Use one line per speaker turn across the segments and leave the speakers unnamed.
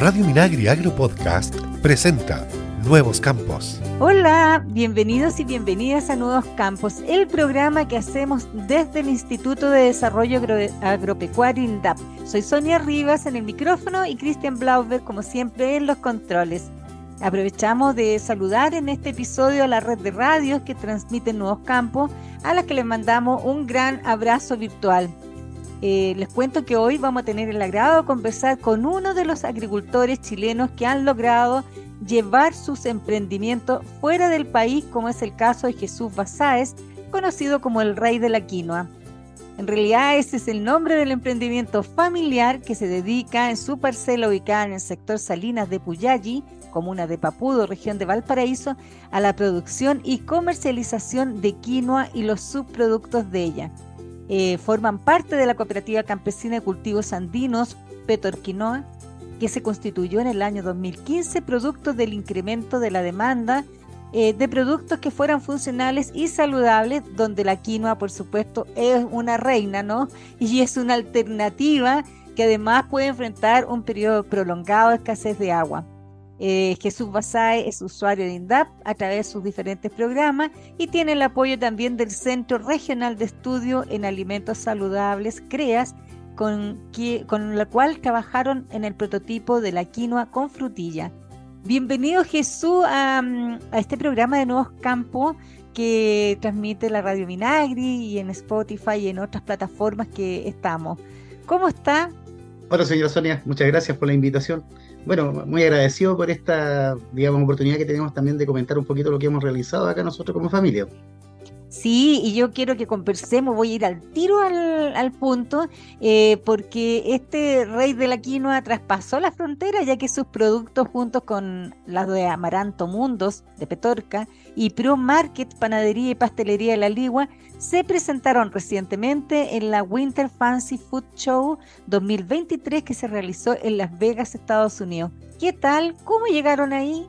Radio Minagri Agro Podcast presenta Nuevos Campos.
Hola, bienvenidos y bienvenidas a Nuevos Campos, el programa que hacemos desde el Instituto de Desarrollo Agropecuario INDAP. Soy Sonia Rivas en el micrófono y Cristian Blauber, como siempre, en los controles. Aprovechamos de saludar en este episodio a la red de radios que transmiten Nuevos Campos, a las que les mandamos un gran abrazo virtual. Eh, les cuento que hoy vamos a tener el agrado de conversar con uno de los agricultores chilenos que han logrado llevar sus emprendimientos fuera del país, como es el caso de Jesús Basáez, conocido como el rey de la quinoa. En realidad ese es el nombre del emprendimiento familiar que se dedica en su parcela ubicada en el sector Salinas de Puyalli, comuna de Papudo, región de Valparaíso, a la producción y comercialización de quinoa y los subproductos de ella. Eh, forman parte de la Cooperativa Campesina de Cultivos Andinos, Petorquinoa, que se constituyó en el año 2015 producto del incremento de la demanda eh, de productos que fueran funcionales y saludables, donde la quinoa, por supuesto, es una reina, ¿no? Y es una alternativa que además puede enfrentar un periodo prolongado de escasez de agua. Eh, Jesús Basae es usuario de INDAP a través de sus diferentes programas y tiene el apoyo también del Centro Regional de Estudio en Alimentos Saludables, CREAS, con, la cual trabajaron en el prototipo de la quinoa con frutilla. Bienvenido Jesús a, a este programa de Nuevos Campos que transmite la Radio Minagri y en Spotify y en otras plataformas que estamos. ¿Cómo está?
Hola, señora Sonia, muchas gracias por la invitación bueno, muy agradecido por esta, digamos, oportunidad que tenemos también de comentar un poquito lo que hemos realizado acá nosotros como familia.
Sí, y yo quiero que conversemos, voy a ir al tiro al, punto, eh, porque este rey de la quinoa traspasó la frontera, ya que sus productos, juntos con las de Amaranto Mundos, de Petorca, y Pro Market, Panadería y Pastelería de la Ligua, se presentaron recientemente en la Winter Fancy Food Show 2023 que se realizó en Las Vegas, Estados Unidos. ¿Qué tal? ¿Cómo llegaron ahí?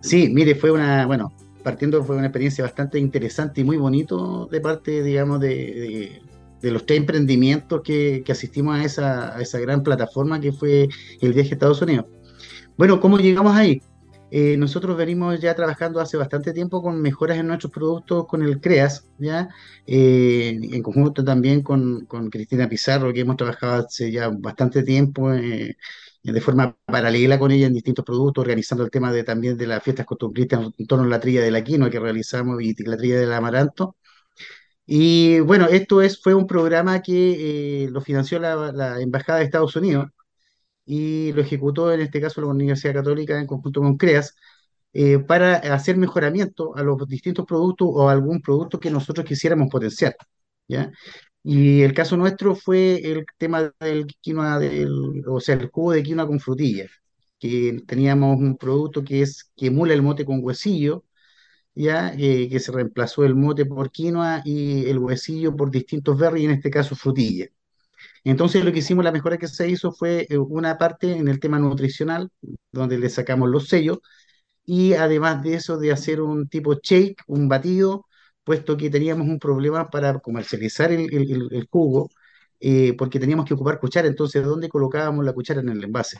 Sí, mire, fue una, bueno, partiendo fue una experiencia bastante interesante y muy bonito de parte, digamos, de, los tres emprendimientos que, asistimos a esa, a esa, gran plataforma que fue el viaje a Estados Unidos. Bueno, ¿cómo llegamos ahí? Eh, nosotros venimos ya trabajando hace bastante tiempo con mejoras en nuestros productos con el CREAS, ¿ya? Eh, en conjunto también con, con, Cristina Pizarro, que hemos trabajado hace ya bastante tiempo eh, de forma paralela con ella en distintos productos, organizando el tema de también de las fiestas costumbristas en torno a la trilla de la quinoa que realizamos y la trilla del amaranto. Y bueno, esto es, fue un programa que lo financió la, Embajada de Estados Unidos y lo ejecutó en este caso la Universidad Católica en conjunto con CREAS eh, para hacer mejoramiento a los distintos productos o algún producto que nosotros quisiéramos potenciar. ¿ya? Y el caso nuestro fue el tema del quinoa, del, o sea, el jugo de quinoa con frutilla, que teníamos un producto que es que emula el mote con huesillo, ya eh, que se reemplazó el mote por quinoa y el huesillo por distintos berries, en este caso frutilla. Entonces lo que hicimos, la mejora que se hizo fue eh, una parte en el tema nutricional, donde le sacamos los sellos, y además de eso de hacer un tipo shake, un batido, puesto que teníamos un problema para comercializar el, jugo, eh, porque teníamos que ocupar cuchara, entonces ¿dónde colocábamos la cuchara en el envase?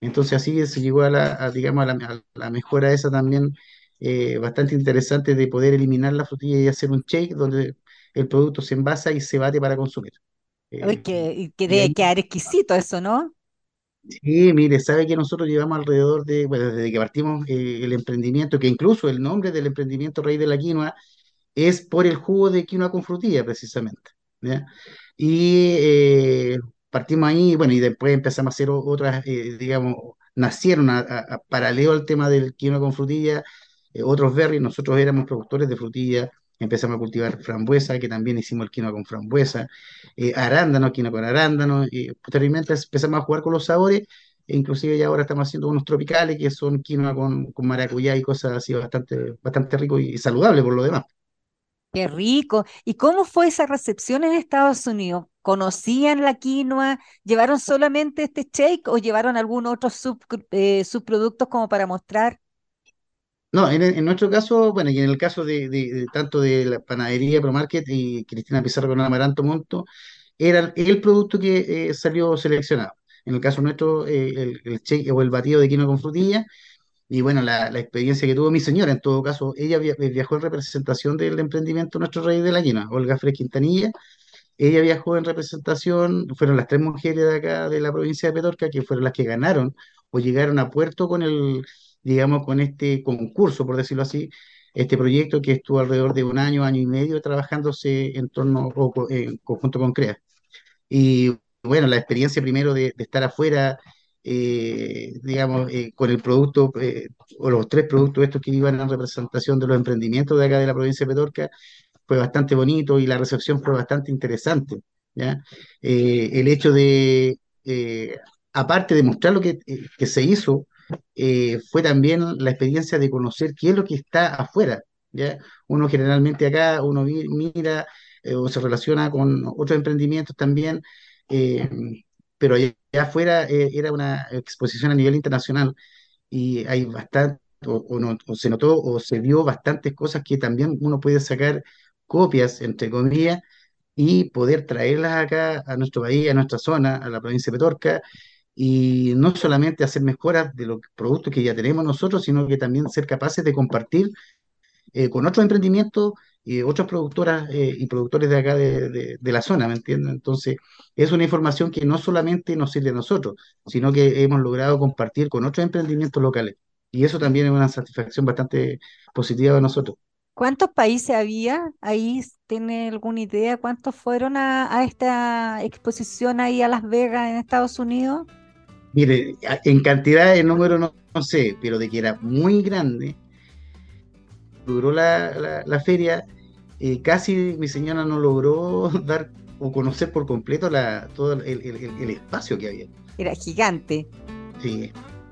Entonces así se llegó a la, digamos, a la, mejora esa también eh, bastante interesante de poder eliminar la frutilla y hacer un shake donde el producto se envasa y se bate para consumir.
Uy, que, que debe quedar exquisito eso, ¿no?
Sí, mire, sabe que nosotros llevamos alrededor de, bueno, desde que partimos eh, el emprendimiento, que incluso el nombre del emprendimiento Rey de la Quinoa es por el jugo de quinoa con frutilla, precisamente. Y eh, partimos ahí, bueno, y después empezamos a hacer otras, eh, digamos, nacieron a, paralelo al tema del quinoa con frutilla, otros berries, nosotros éramos productores de frutilla, empezamos a cultivar frambuesa, que también hicimos el quinoa con frambuesa, eh, arándano, quinoa con arándano, y posteriormente empezamos a jugar con los sabores, e inclusive ya ahora estamos haciendo unos tropicales que son quinoa con, con maracuyá y cosas así bastante, bastante rico y saludable por lo demás.
Qué rico. ¿Y cómo fue esa recepción en Estados Unidos? ¿Conocían la quinoa? ¿Llevaron solamente este shake o llevaron algún otro sub, eh, subproductos como para mostrar?
No, en, nuestro caso, bueno, y en el caso de, tanto de la panadería ProMarket y Cristina Pizarro con Amaranto Monto, era el producto que eh, salió seleccionado. en el caso nuestro, eh, el, el shake o el batido de quinoa con frutilla. Y bueno, la, la experiencia que tuvo mi señora, en todo caso, ella via- viajó en representación del emprendimiento Nuestro Rey de la Quinoa, Olga Fres Quintanilla. Ella viajó en representación, fueron las tres mujeres de acá de la provincia de Petorca que fueron las que ganaron o llegaron a puerto con el, digamos, con este concurso, por decirlo así, este proyecto que estuvo alrededor de un año, año y medio trabajándose en torno o en conjunto con CREA. Y bueno, la experiencia primero de, de estar afuera, eh, digamos, eh, con el producto eh, o los tres productos estos que iban en representación de los emprendimientos de acá de la provincia de Petorca, fue bastante bonito y la recepción fue bastante interesante, ¿ya? Eh, el hecho de, eh, aparte de mostrar lo que, eh, que se hizo, fue también la experiencia de conocer qué es lo que está afuera, ¿ya? Uno generalmente acá, uno mira o se relaciona con otros emprendimientos también, pero allá afuera eh, era una exposición a nivel internacional y hay bastante, o, se notó o se vio bastantes cosas que también uno puede sacar copias, entre comillas, y poder traerlas acá a nuestro país, a nuestra zona, a la provincia de Petorca, y no solamente hacer mejoras de los productos que ya tenemos nosotros, sino que también ser capaces de compartir eh, con otros emprendimientos y otras productoras eh, y productores de acá de, de- de la zona, ¿me entiendes? Entonces, es una información que no solamente nos sirve a nosotros, sino que hemos logrado compartir con otros emprendimientos locales. Y eso también es una satisfacción bastante positiva de nosotros.
¿Cuántos países había? Ahí tiene alguna idea cuántos fueron a, a esta exposición ahí a Las Vegas en Estados Unidos?
Mire, en cantidad de número no, no sé, pero de que era muy grande, duró la, la- la feria, eh, casi mi señora no logró dar o conocer por completo la, todo el, el- espacio que había.
Era gigante.
Sí,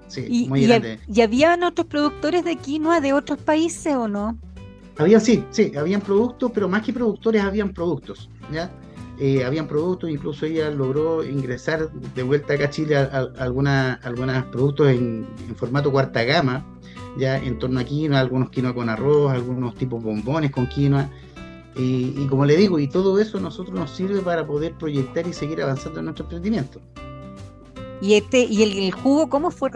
sí,
¿Y,
muy
y, hab-
grande.
y habían otros productores de quinoa de otros países o no?
Habían, sí, sí, habían productos, pero más que productores, habían productos, ¿ya? Eh, habían productos, incluso ella logró ingresar de vuelta acá a Chile a, a- a alguna- algunos productos en, en formato cuarta gama, ya en torno a quinoa, algunos quinoa con arroz, algunos tipos bombones con quinoa. Y, y como le digo, y todo eso a nosotros nos sirve para poder proyectar y seguir avanzando en nuestro emprendimiento.
¿Y, este, y el, el jugo cómo fue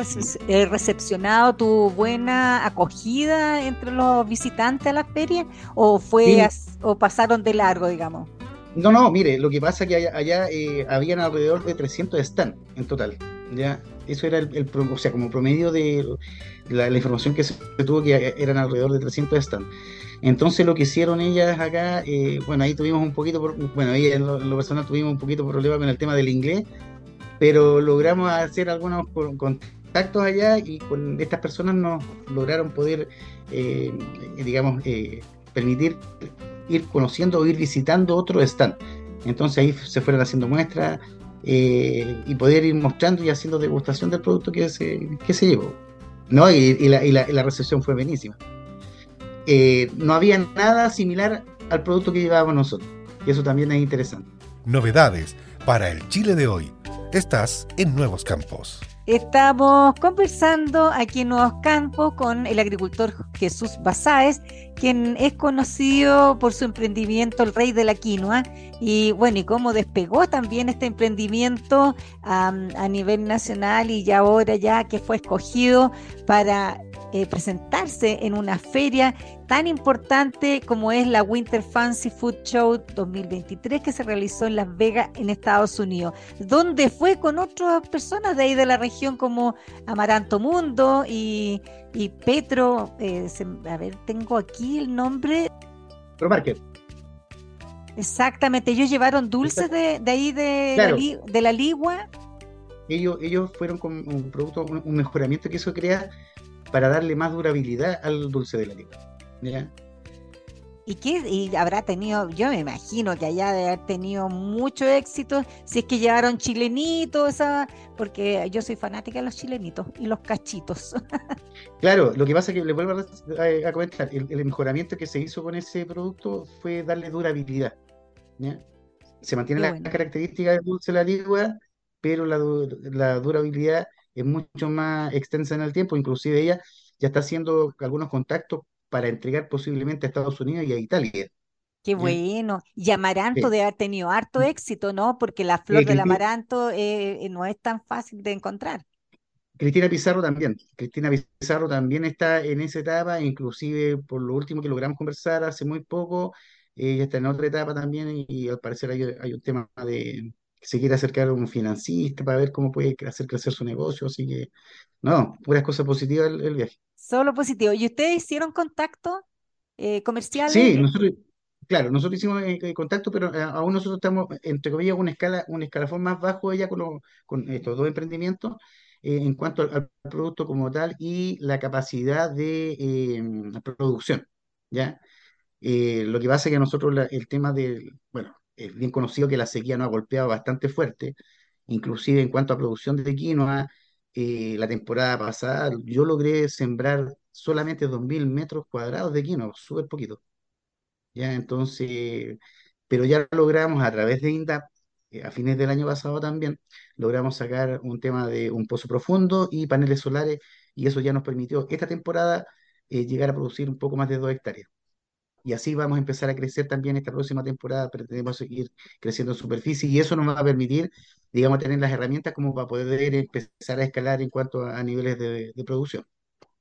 eh, recepcionado? ¿Tuvo buena acogida entre los visitantes a la feria? ¿O, fue
Sí.
as- o pasaron de largo, digamos?
No, no, mire, lo que pasa es que allá, allá, eh, habían alrededor de 300 stands en total, ¿ya? Eso era el, el o sea, como promedio de la, información que se tuvo, que eran alrededor de 300 stands. Entonces lo que hicieron ellas acá, eh, bueno, ahí tuvimos un poquito, bueno, ahí en lo, personal tuvimos un poquito problema con el tema del inglés, pero logramos hacer algunos con- contactos allá y con estas personas nos lograron poder, eh, digamos, eh, permitir ir conociendo o ir visitando otros stand. Entonces ahí se fueron haciendo muestras eh, y poder ir mostrando y haciendo degustación del producto que se, que se llevó. ¿no? Y, la- y la recepción fue buenísima. Eh, no había nada similar al producto que llevábamos nosotros. Y eso también es interesante.
Novedades para el Chile de hoy. Estás en Nuevos Campos.
Estamos conversando aquí en Nuevos Campos con el agricultor Jesús Basáez, quien es conocido por su emprendimiento El Rey de la Quinoa. Y bueno, y cómo despegó también este emprendimiento a nivel nacional y ya ahora ya que fue escogido para eh, presentarse en una feria tan importante como es la Winter Fancy Food Show 2023 que se realizó en Las Vegas, en Estados Unidos donde fue con otras personas de ahí de la región como Amaranto Mundo y, y Petro, eh, se- a ver, tengo aquí el nombre,
Pero Marker,
exactamente, ellos llevaron dulces de, de ahí de,
Claro.
la, de la Ligua,
ellos, ellos fueron con un producto, un, un mejoramiento que eso crea para darle más durabilidad al dulce de la liga. ¿ya?
y que y habrá tenido, yo me imagino que allá de haber tenido mucho éxito, si es que llevaron chilenitos, porque yo soy fanática de los chilenitos y los cachitos.
Claro, lo que pasa es que le vuelvo a, comentar, el, el mejoramiento que se hizo con ese producto fue darle durabilidad. ¿ya? Se mantiene
Qué
la
bueno.
característica del dulce de la ligua, pero la durabilidad es mucho más extensa en el tiempo. Inclusive ella ya está haciendo algunos contactos para entregar posiblemente a Estados Unidos y a Italia.
Qué bueno. Y amaranto
Sí.
de haber tenido harto éxito, ¿no? Porque la flor
Eh,
del amaranto eh, eh, no es tan fácil de encontrar.
Cristina Pizarro también. Cristina Pizarro también está en esa etapa, inclusive por lo último que logramos conversar hace muy poco, ella está en otra etapa también y, y al parecer hay, hay un tema de se quiere acercar a un financista para ver cómo puede hacer crecer su negocio, así que no, puras cosas positivas el, el viaje.
Solo positivo. ¿Y ustedes hicieron contacto eh, comerciales?
Sí, nosotros, claro, nosotros hicimos eh, eh, contacto, pero eh, aún nosotros estamos, entre comillas, una escala, un escalafón más bajo ella con, lo- con estos dos emprendimientos eh, en cuanto al, al producto como tal y la capacidad de eh, producción, ¿ya? Eh, lo que pasa es que nosotros la- el tema del, bueno, es bien conocido que la sequía nos ha golpeado bastante fuerte, inclusive en cuanto a producción de quinoa, eh, la temporada pasada yo logré sembrar solamente 2.000 metros cuadrados de quinoa, súper poquito. ¿ya? Entonces, pero ya logramos a través de INDAP, eh, a fines del año pasado también, logramos sacar un tema de un pozo profundo y paneles solares, y eso ya nos permitió esta temporada eh, llegar a producir un poco más de dos hectáreas. Y así vamos a empezar a crecer también esta próxima temporada, pretendemos seguir creciendo en superficie y eso nos va a permitir, digamos, tener las herramientas como para poder empezar a escalar en cuanto a, a niveles de, producción.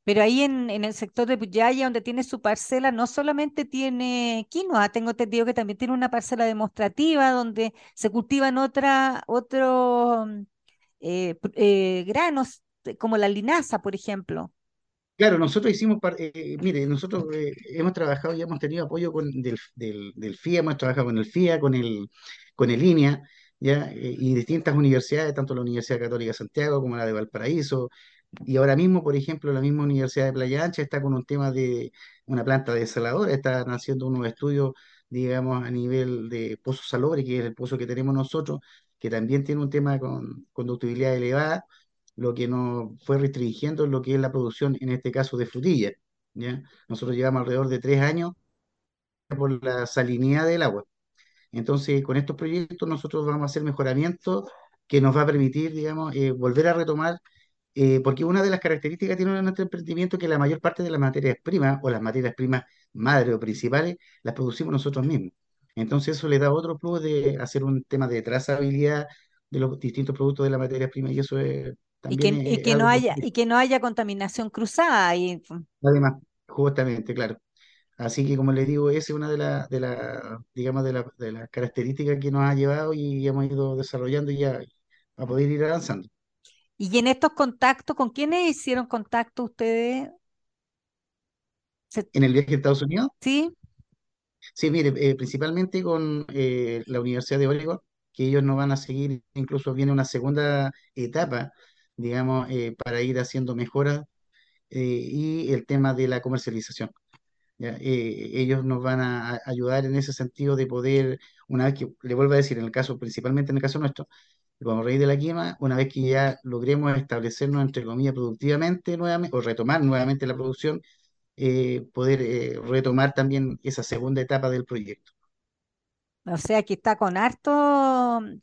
Pero ahí en, el sector de Puyaya, donde tiene su parcela, no solamente tiene quinoa, tengo entendido que también tiene una parcela demostrativa donde se cultivan otra, otros eh, eh, granos, como la linaza, por ejemplo.
Claro, nosotros hicimos, eh, eh, mire, nosotros eh, hemos trabajado y hemos tenido apoyo con, del, del, FIA, hemos trabajado con el FIA, con el, con el INEA, ¿ya? Eh, y distintas universidades, tanto la Universidad Católica de Santiago como la de Valparaíso, y ahora mismo, por ejemplo, la misma Universidad de Playa Ancha está con un tema de una planta desaladora, están haciendo unos estudios, digamos, a nivel de pozo salobre, que es el pozo que tenemos nosotros, que también tiene un tema con conductibilidad elevada lo que nos fue restringiendo lo que es la producción, en este caso de frutilla, ¿ya? Nosotros llevamos alrededor de tres años por la salinidad del agua. Entonces, con estos proyectos nosotros vamos a hacer mejoramientos que nos va a permitir, digamos, eh, volver a retomar, eh, porque una de las características que tiene nuestro emprendimiento es que la mayor parte de las materias primas o las materias primas madres o principales las producimos nosotros mismos. Entonces, eso le da otro plus de hacer un tema de trazabilidad de los distintos productos de la materia prima y eso es-
Y que, y no haya, y que no haya contaminación cruzada ahí.
Además, justamente, claro. Así que como les digo, esa es una de las, de la, digamos, de la- de las características que nos ha llevado y hemos ido desarrollando ya a poder ir avanzando.
Y en estos contactos, ¿con quiénes hicieron contacto ustedes? Se-
En el viaje a Estados Unidos,
¿Sí?
sí, mire, eh, principalmente con eh, la Universidad de Oregon, que ellos nos van a seguir, incluso viene una segunda etapa, digamos, eh, para ir haciendo mejoras eh, y el tema de la comercialización. Eh, ellos nos van a, a ayudar en ese sentido de poder, una vez que, le vuelvo a decir, en el caso, principalmente en el caso nuestro, como raíz de la quema, una vez que ya logremos establecernos, entre comillas, productivamente nuevamente, o retomar nuevamente la producción, eh, poder eh, retomar también esa segunda etapa del proyecto.
O sea que está con harto,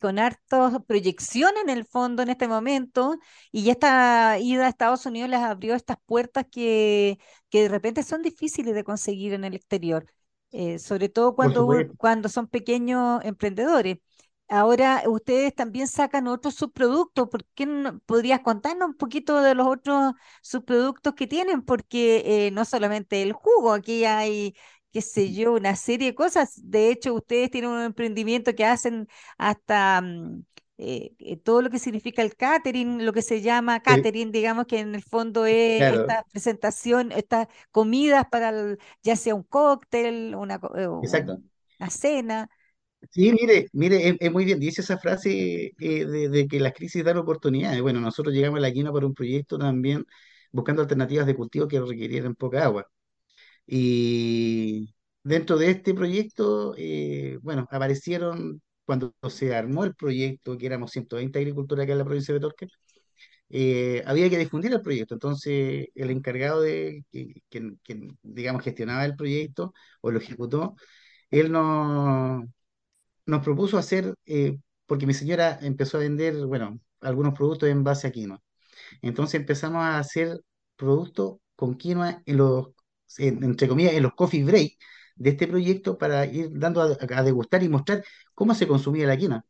con harto proyección en el fondo en este momento, y ya esta ida a Estados Unidos les abrió estas puertas que, que de repente son difíciles de conseguir en el exterior, eh, sobre todo cuando, cuando son pequeños emprendedores. Ahora ustedes también sacan otros subproductos, ¿por qué no podrías contarnos un poquito de los otros subproductos que tienen? Porque eh, no solamente el jugo, aquí hay qué sé yo, una serie de cosas. De hecho, ustedes tienen un emprendimiento que hacen hasta mm, eh, eh, todo lo que significa el catering, lo que se llama
El-
catering, digamos que en el fondo es
claro,
esta presentación, estas comidas para el- ya sea un cóctel, una, eh, una cena.
Sí, mire, mire, es, es muy bien, dice esa frase eh, de, de que las crisis dan oportunidades. Bueno, nosotros llegamos a la quina por un proyecto también buscando alternativas de cultivo que requirieran poca agua. Y dentro de este proyecto, eh, bueno, aparecieron, cuando se armó el proyecto, que éramos 120 agricultores acá en la provincia de Torque, eh, había que difundir el proyecto. Entonces, el encargado de, que, digamos, gestionaba el proyecto o lo ejecutó, él nos, nos propuso hacer, eh, porque mi señora empezó a vender, bueno, algunos productos en base a quinoa. Entonces empezamos a hacer productos con quinoa en los, en- entre comillas, en los coffee break de este proyecto para ir dando a, degustar y mostrar cómo se consumía la quinoa.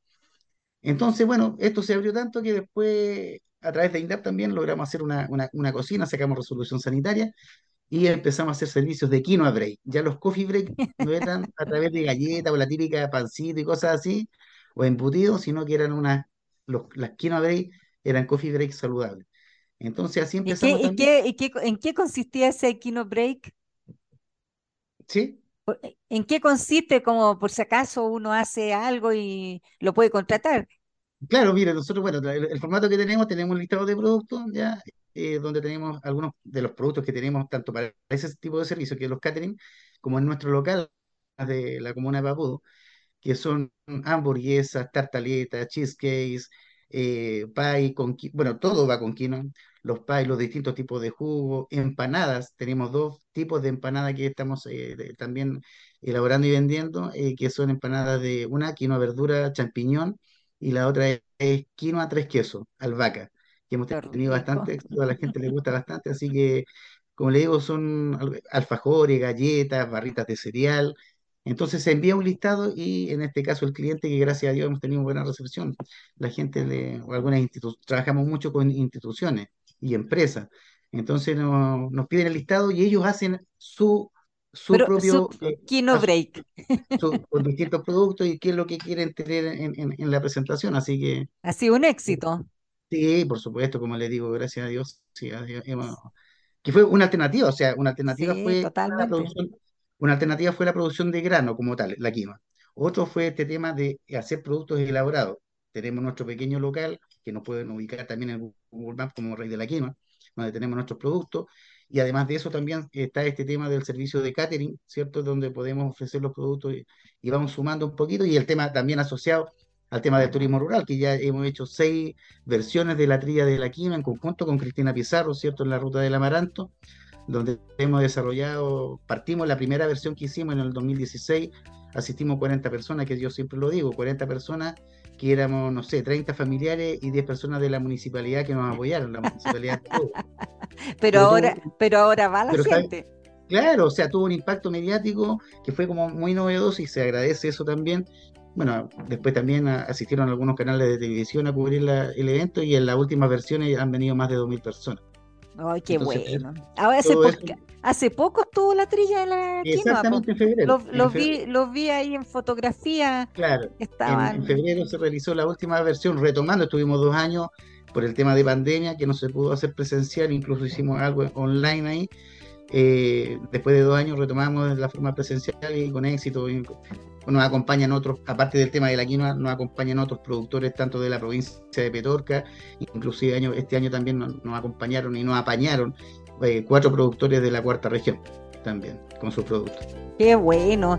Entonces, bueno, esto se abrió tanto que después, a través de INDAP también logramos hacer una, una cocina, sacamos resolución sanitaria y empezamos a hacer servicios de quinoa break. Ya los coffee break no eran a través de galletas o la típica pancita y cosas así, o embutidos, sino que eran unas, los, las quinoa break eran coffee break saludables. Entonces así empezamos.
¿Y, qué, y, qué, en qué consistía ese quinoa break?
¿Sí?
¿En qué consiste? Como por si acaso uno hace algo y lo puede contratar.
Claro, mire, nosotros, bueno, el, formato que tenemos, tenemos un listado de productos, ya, eh, donde tenemos algunos de los productos que tenemos tanto para ese tipo de servicio, que es los catering, como en nuestro local de la comuna de Papudo, que son hamburguesas, tartaletas, cheesecakes, eh, pie, con, bueno, todo va con quinoa, los pies, los distintos tipos de jugo, empanadas, tenemos dos tipos de empanadas que estamos eh, también elaborando y vendiendo, que son empanadas de una quinoa verdura champiñón, y la otra es, quinoa tres quesos, albahaca, que hemos tenido bastante a la gente le gusta bastante, así que, como le digo, son alfajores, galletas, barritas de cereal. Entonces se envía un listado y en este caso el cliente, que gracias a Dios hemos tenido buena recepción, la gente le, o algunas instituciones, trabajamos mucho con instituciones y empresas. Entonces nos piden el listado y ellos hacen su su propio
Kino Break.
con distintos productos y qué es lo que quieren tener en, la presentación. Así que.
Ha sido un éxito.
Sí, por supuesto, como le digo, gracias a Dios. Sí, que fue una alternativa, o sea, una alternativa fue la producción, una alternativa fue la producción de grano como tal, la quinoa. Otro fue este tema de hacer productos elaborados. Tenemos nuestro pequeño local, que nos pueden ubicar también en Google Maps como Rey de la Quinoa, donde tenemos nuestros productos y además de eso también está este tema del servicio de catering, ¿cierto? Donde podemos ofrecer los productos y, vamos sumando un poquito. Y el tema también asociado al tema del turismo rural, que ya hemos hecho seis versiones de la trilla de la quima en conjunto con Cristina Pizarro, ¿cierto? En la ruta del Amaranto, donde hemos desarrollado, partimos la primera versión que hicimos en el 2016, asistimos 40 personas, que yo siempre lo digo, 40 personas que éramos, no sé, 30 familiares y 10 personas de la municipalidad que nos apoyaron, la municipalidad.
pero, ahora, pero ahora va la gente.
Claro, o sea, tuvo un impacto mediático que fue como muy novedoso y se agradece eso también. Bueno, después también asistieron algunos canales de televisión a cubrir el evento y en las últimas versiones han venido más de 2.000 personas.
Ay, qué bueno. Ahora hace, poco estuvo la trilla de la
Exactamente, en febrero.
Los vi, vi ahí en fotografía.
Claro. En, febrero se realizó la última versión, retomando, estuvimos dos años por el tema de pandemia, que no se pudo hacer presencial, incluso hicimos algo online ahí. Eh, después de dos años retomamos la forma presencial y con éxito nos acompañan otros, aparte del tema de la quinoa, nos acompañan otros productores tanto de la provincia de Petorca, inclusive año, este año también nos, acompañaron y nos apañaron eh, cuatro productores de la cuarta región también con sus productos.
Qué bueno.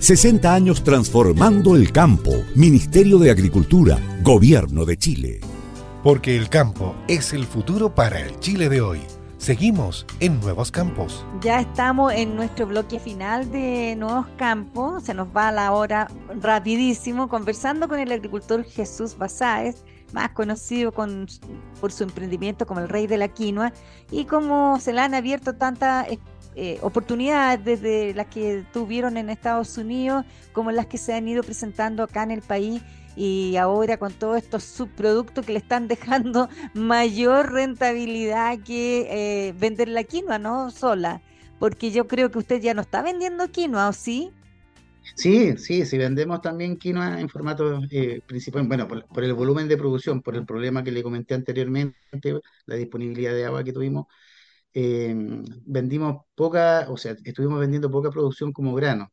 60 años transformando el campo. Ministerio de Agricultura, Gobierno de Chile.
Porque el campo es el futuro para el Chile de hoy. Seguimos en Nuevos Campos.
Ya estamos en nuestro bloque final de Nuevos Campos. Se nos va la hora rapidísimo conversando con el agricultor Jesús Basáez, más conocido por su emprendimiento como el rey de la quinoa y cómo se le han abierto tantas eh, oportunidades desde las que tuvieron en Estados Unidos como las que se han ido presentando acá en el país y ahora con todos estos subproductos que le están dejando mayor rentabilidad que eh, vender la quinoa, ¿no? Sola. Porque yo creo que usted ya no está vendiendo quinoa, ¿o sí?
Sí, sí, sí vendemos también quinoa en formato eh, principal, bueno, por, el volumen de producción, por el problema que le comenté anteriormente, la disponibilidad de agua que tuvimos, Em, vendimos poca, o sea, estuvimos vendiendo poca producción como grano.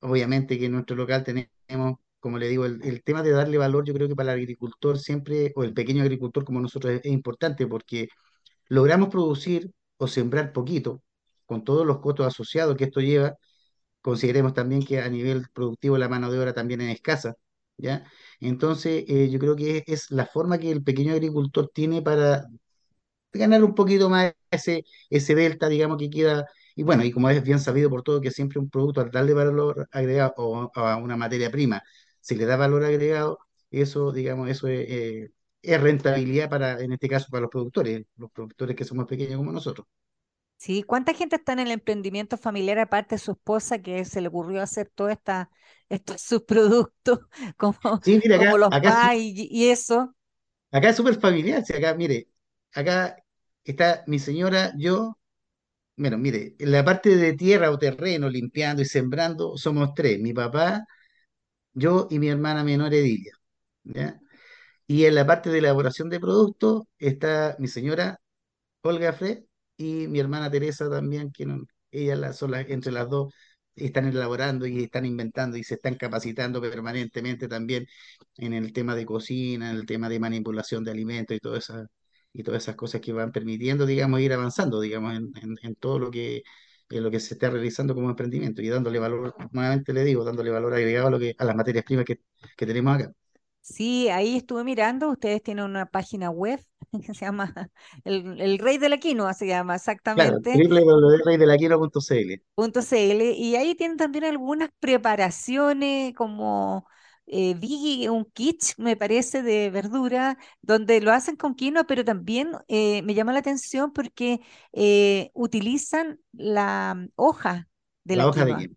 Obviamente que en nuestro local tenemos, como le digo, el, tema de darle valor, yo creo que para el agricultor siempre, o el pequeño agricultor como nosotros, es, importante porque logramos producir o sembrar poquito, con todos los costos asociados que esto lleva. Consideremos también que a nivel productivo la mano de obra también es escasa. ¿ya? Entonces, eh, yo creo que es, la forma que el pequeño agricultor tiene para ganar un poquito más ese, ese delta, digamos, que queda. Y bueno, y como es bien sabido por todo que siempre un producto al darle valor agregado o a una materia prima, si le da valor agregado, eso, digamos, eso es, eh, es rentabilidad para, en este caso, para los productores, los productores que somos pequeños como nosotros.
Sí, ¿cuánta gente está en el emprendimiento familiar aparte de su esposa que se le ocurrió hacer todos esta, estos subproductos como, como los acá, y, eso?
Acá es súper familiar, acá, mire, acá está mi señora, yo, bueno, mire, en la parte de tierra o terreno, limpiando y sembrando, somos tres, mi papá, yo y mi hermana menor Edilia. Y en la parte de elaboración de productos está mi señora Olga Fred y mi hermana Teresa también, que ellas son las, entre las dos están elaborando y están inventando y se están capacitando permanentemente también en el tema de cocina, en el tema de manipulación de alimentos y todas esas y todas esas cosas que van permitiendo, digamos, ir avanzando, digamos, en, en, todo lo que en lo que se está realizando como emprendimiento y dándole valor, nuevamente le digo, dándole valor agregado a lo que a las materias primas que, que tenemos acá.
Sí, ahí estuve mirando, ustedes tienen una página web que se llama El, el Rey de la Quinoa, se llama exactamente.
Claro, www.reydelaquinoa.cl.
y ahí tienen también algunas preparaciones como eh, vi un kit, me parece, de verdura, donde lo hacen con quinoa, pero también eh, me llama la atención porque eh, utilizan la hoja de la, hoja de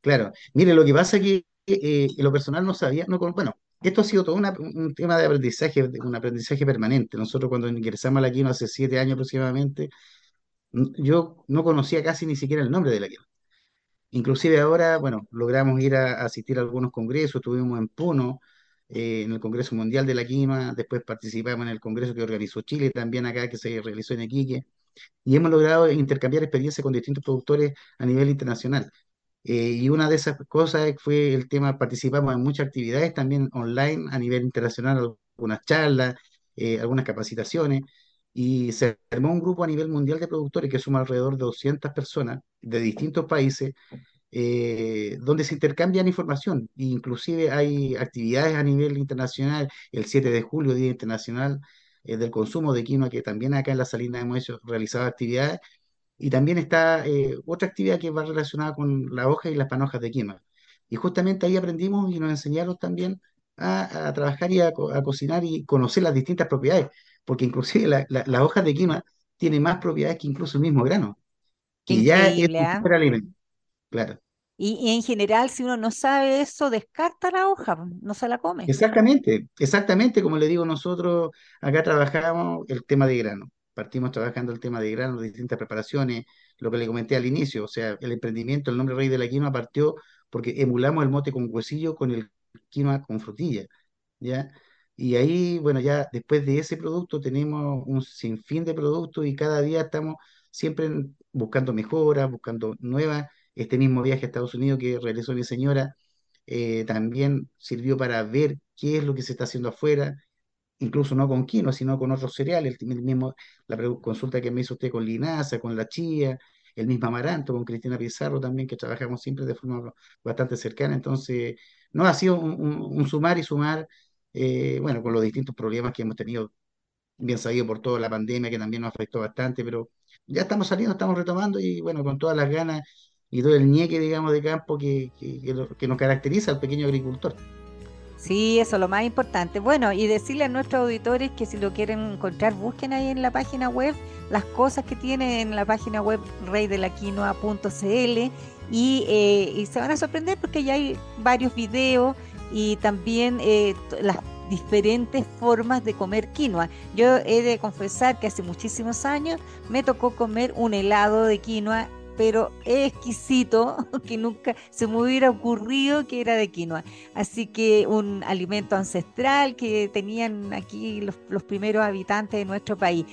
Claro, mire, lo que pasa es que eh, en lo personal no sabía, no, bueno, esto ha sido todo un tema de aprendizaje, un aprendizaje permanente. Nosotros cuando ingresamos a la quinoa hace siete años aproximadamente, yo no conocía casi ni siquiera el nombre de la quinoa. Inclusive ahora, bueno, logramos ir a, asistir a algunos congresos, estuvimos en Puno, eh, en el Congreso Mundial de la Quinoa, después participamos en el Congreso que organizó Chile, también acá que se realizó en Iquique, y hemos logrado intercambiar experiencias con distintos productores a nivel internacional. Eh, y una de esas cosas fue el tema, participamos en muchas actividades también online a nivel internacional, algunas charlas, eh, algunas capacitaciones, y se armó un grupo a nivel mundial de productores que suma alrededor de 200 personas de distintos países, eh, donde se intercambian información, inclusive hay actividades a nivel internacional, el 7 de julio, Día Internacional del Consumo de Quinoa, que también acá en la Salina hemos hecho, realizado actividades, y también está eh, otra actividad que va relacionada con la hoja y las panojas de quema. Y justamente ahí aprendimos y nos enseñaron también a, trabajar y a, cocinar y conocer las distintas propiedades, porque inclusive la, las hojas de quema tienen más propiedades que incluso el mismo grano, que ya es un ¿ah? alimento. Claro.
Y, en general, si uno no sabe eso, descarta la hoja, no se la come.
Exactamente, exactamente, como le digo, nosotros acá trabajamos el tema de grano partimos trabajando el tema de granos, distintas preparaciones, lo que le comenté al inicio, o sea, el emprendimiento, el nombre Rey de la Quinoa partió porque emulamos el mote con huesillo con el quinoa con frutilla, ¿ya? Y ahí, bueno, ya después de ese producto tenemos un sinfín de productos y cada día estamos siempre buscando mejoras, buscando nuevas. Este mismo viaje a Estados Unidos que realizó mi señora eh, también sirvió para ver qué es lo que se está haciendo afuera, incluso no con quinoa, sino con otros cereales, el mismo, la consulta que me hizo usted con linaza, con la chía, el mismo amaranto, con Cristina Pizarro también, que trabajamos siempre de forma bastante cercana, entonces, no ha sido un, sumar y sumar, eh, bueno, con los distintos problemas que hemos tenido, bien sabido por toda la pandemia, que también nos afectó bastante, pero ya estamos saliendo, estamos retomando y bueno, con todas las ganas y todo el ñeque, digamos, de campo que, que, que nos caracteriza al pequeño agricultor.
Sí, eso es lo más importante. Bueno, y decirle a nuestros auditores que si lo quieren encontrar, busquen ahí en la página web las cosas que tiene en la página web reydelaquinoa.cl y, eh, y se van a sorprender porque ya hay varios videos y también eh, las diferentes formas de comer quinoa. Yo he de confesar que hace muchísimos años me tocó comer un helado de quinoa pero exquisito que nunca se me hubiera ocurrido que era de quinoa. Así que un alimento ancestral que tenían aquí los, primeros habitantes de nuestro país.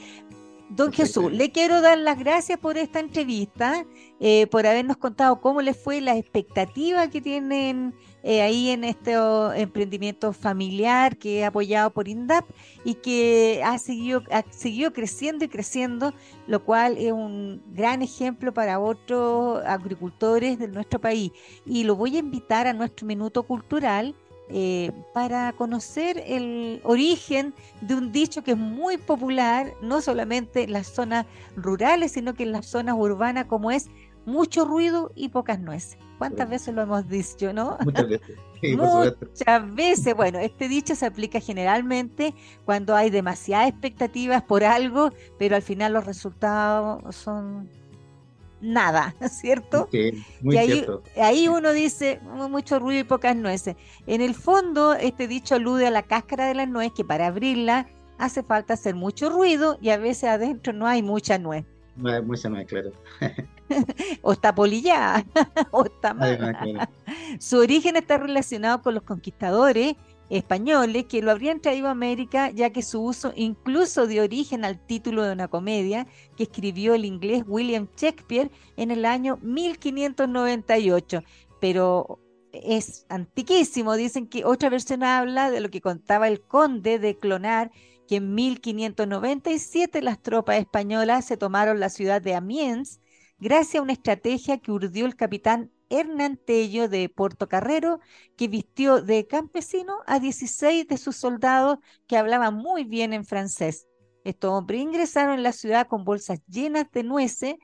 Don Jesús, le quiero dar las gracias por esta entrevista, eh, por habernos contado cómo les fue la expectativa que tienen eh, ahí en este emprendimiento familiar que he apoyado por INDAP y que ha seguido, ha seguido creciendo y creciendo, lo cual es un gran ejemplo para otros agricultores de nuestro país. Y lo voy a invitar a nuestro minuto cultural eh, para conocer el origen de un dicho que es muy popular, no solamente en las zonas rurales, sino que en las zonas urbanas, como es mucho ruido y pocas nueces. ¿Cuántas veces lo hemos dicho, no?
Muchas veces.
Muchas veces. Bueno, este dicho se aplica generalmente cuando hay demasiadas expectativas por algo, pero al final los resultados son nada, ¿cierto?
muy
y ahí,
cierto.
ahí uno dice mucho ruido y pocas nueces. En el fondo, este dicho alude a la cáscara de la nuez que para abrirla hace falta hacer mucho ruido y a veces adentro no hay mucha nuez.
Mucha nuez, claro.
o está polillada, o está mala. Su origen está relacionado con los conquistadores españoles que lo habrían traído a América, ya que su uso incluso dio origen al título de una comedia que escribió el inglés William Shakespeare en el año 1598. Pero es antiquísimo. Dicen que otra versión habla de lo que contaba el conde de Clonar, que en 1597 las tropas españolas se tomaron la ciudad de Amiens gracias a una estrategia que urdió el capitán Hernán Tello de Puerto Carrero, que vistió de campesino a 16 de sus soldados que hablaban muy bien en francés. Estos hombres ingresaron en la ciudad con bolsas llenas de nueces,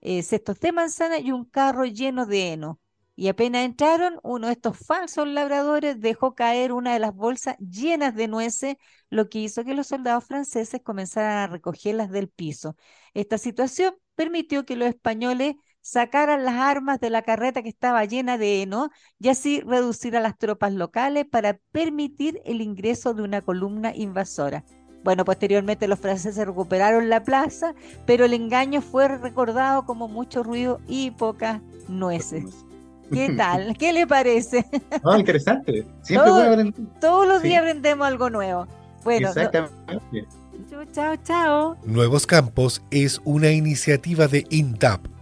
eh, cestos de manzana y un carro lleno de heno. Y apenas entraron, uno de estos falsos labradores dejó caer una de las bolsas llenas de nueces, lo que hizo que los soldados franceses comenzaran a recogerlas del piso. Esta situación permitió que los españoles sacaran las armas de la carreta que estaba llena de heno y así reducir a las tropas locales para permitir el ingreso de una columna invasora. Bueno, posteriormente los franceses recuperaron la plaza, pero el engaño fue recordado como mucho ruido y pocas nueces. ¿Qué tal? ¿Qué le parece?
Oh, interesante. Siempre
Todo, Todos los días aprendemos algo nuevo. Bueno,
Exactamente.
chao, chao.
Nuevos Campos es una iniciativa de INTAP